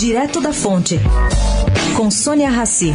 Direto da Fonte, com Sônia Rassi.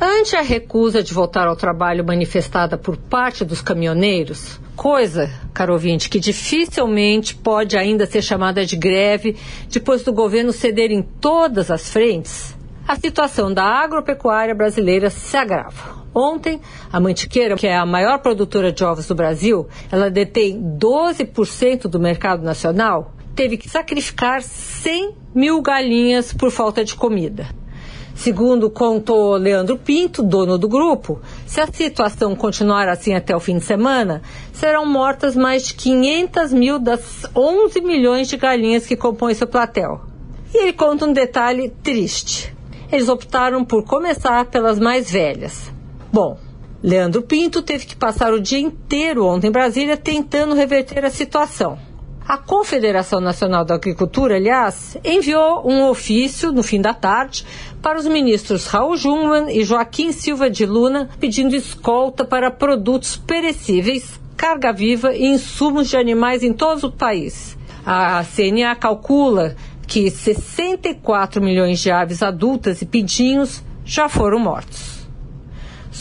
Ante a recusa de voltar ao trabalho manifestada por parte dos caminhoneiros, coisa, caro ouvinte, que dificilmente pode ainda ser chamada de greve depois do governo ceder em todas as frentes, a situação da agropecuária brasileira se agrava. Ontem, a Mantiqueira, que é a maior produtora de ovos do Brasil, ela detém 12% do mercado nacional, teve que sacrificar 100 mil galinhas por falta de comida. Segundo contou Leandro Pinto, dono do grupo, se a situação continuar assim até o fim de semana, serão mortas mais de 500 mil das 11 milhões de galinhas que compõem seu platel. E ele conta um detalhe triste. Eles optaram por começar pelas mais velhas. Bom, Leandro Pinto teve que passar o dia inteiro ontem em Brasília tentando reverter a situação. A Confederação Nacional da Agricultura, aliás, enviou um ofício no fim da tarde para os ministros Raul Jungmann e Joaquim Silva de Luna pedindo escolta para produtos perecíveis, carga viva e insumos de animais em todo o país. A CNA calcula que 64 milhões de aves adultas e pintinhos já foram mortos.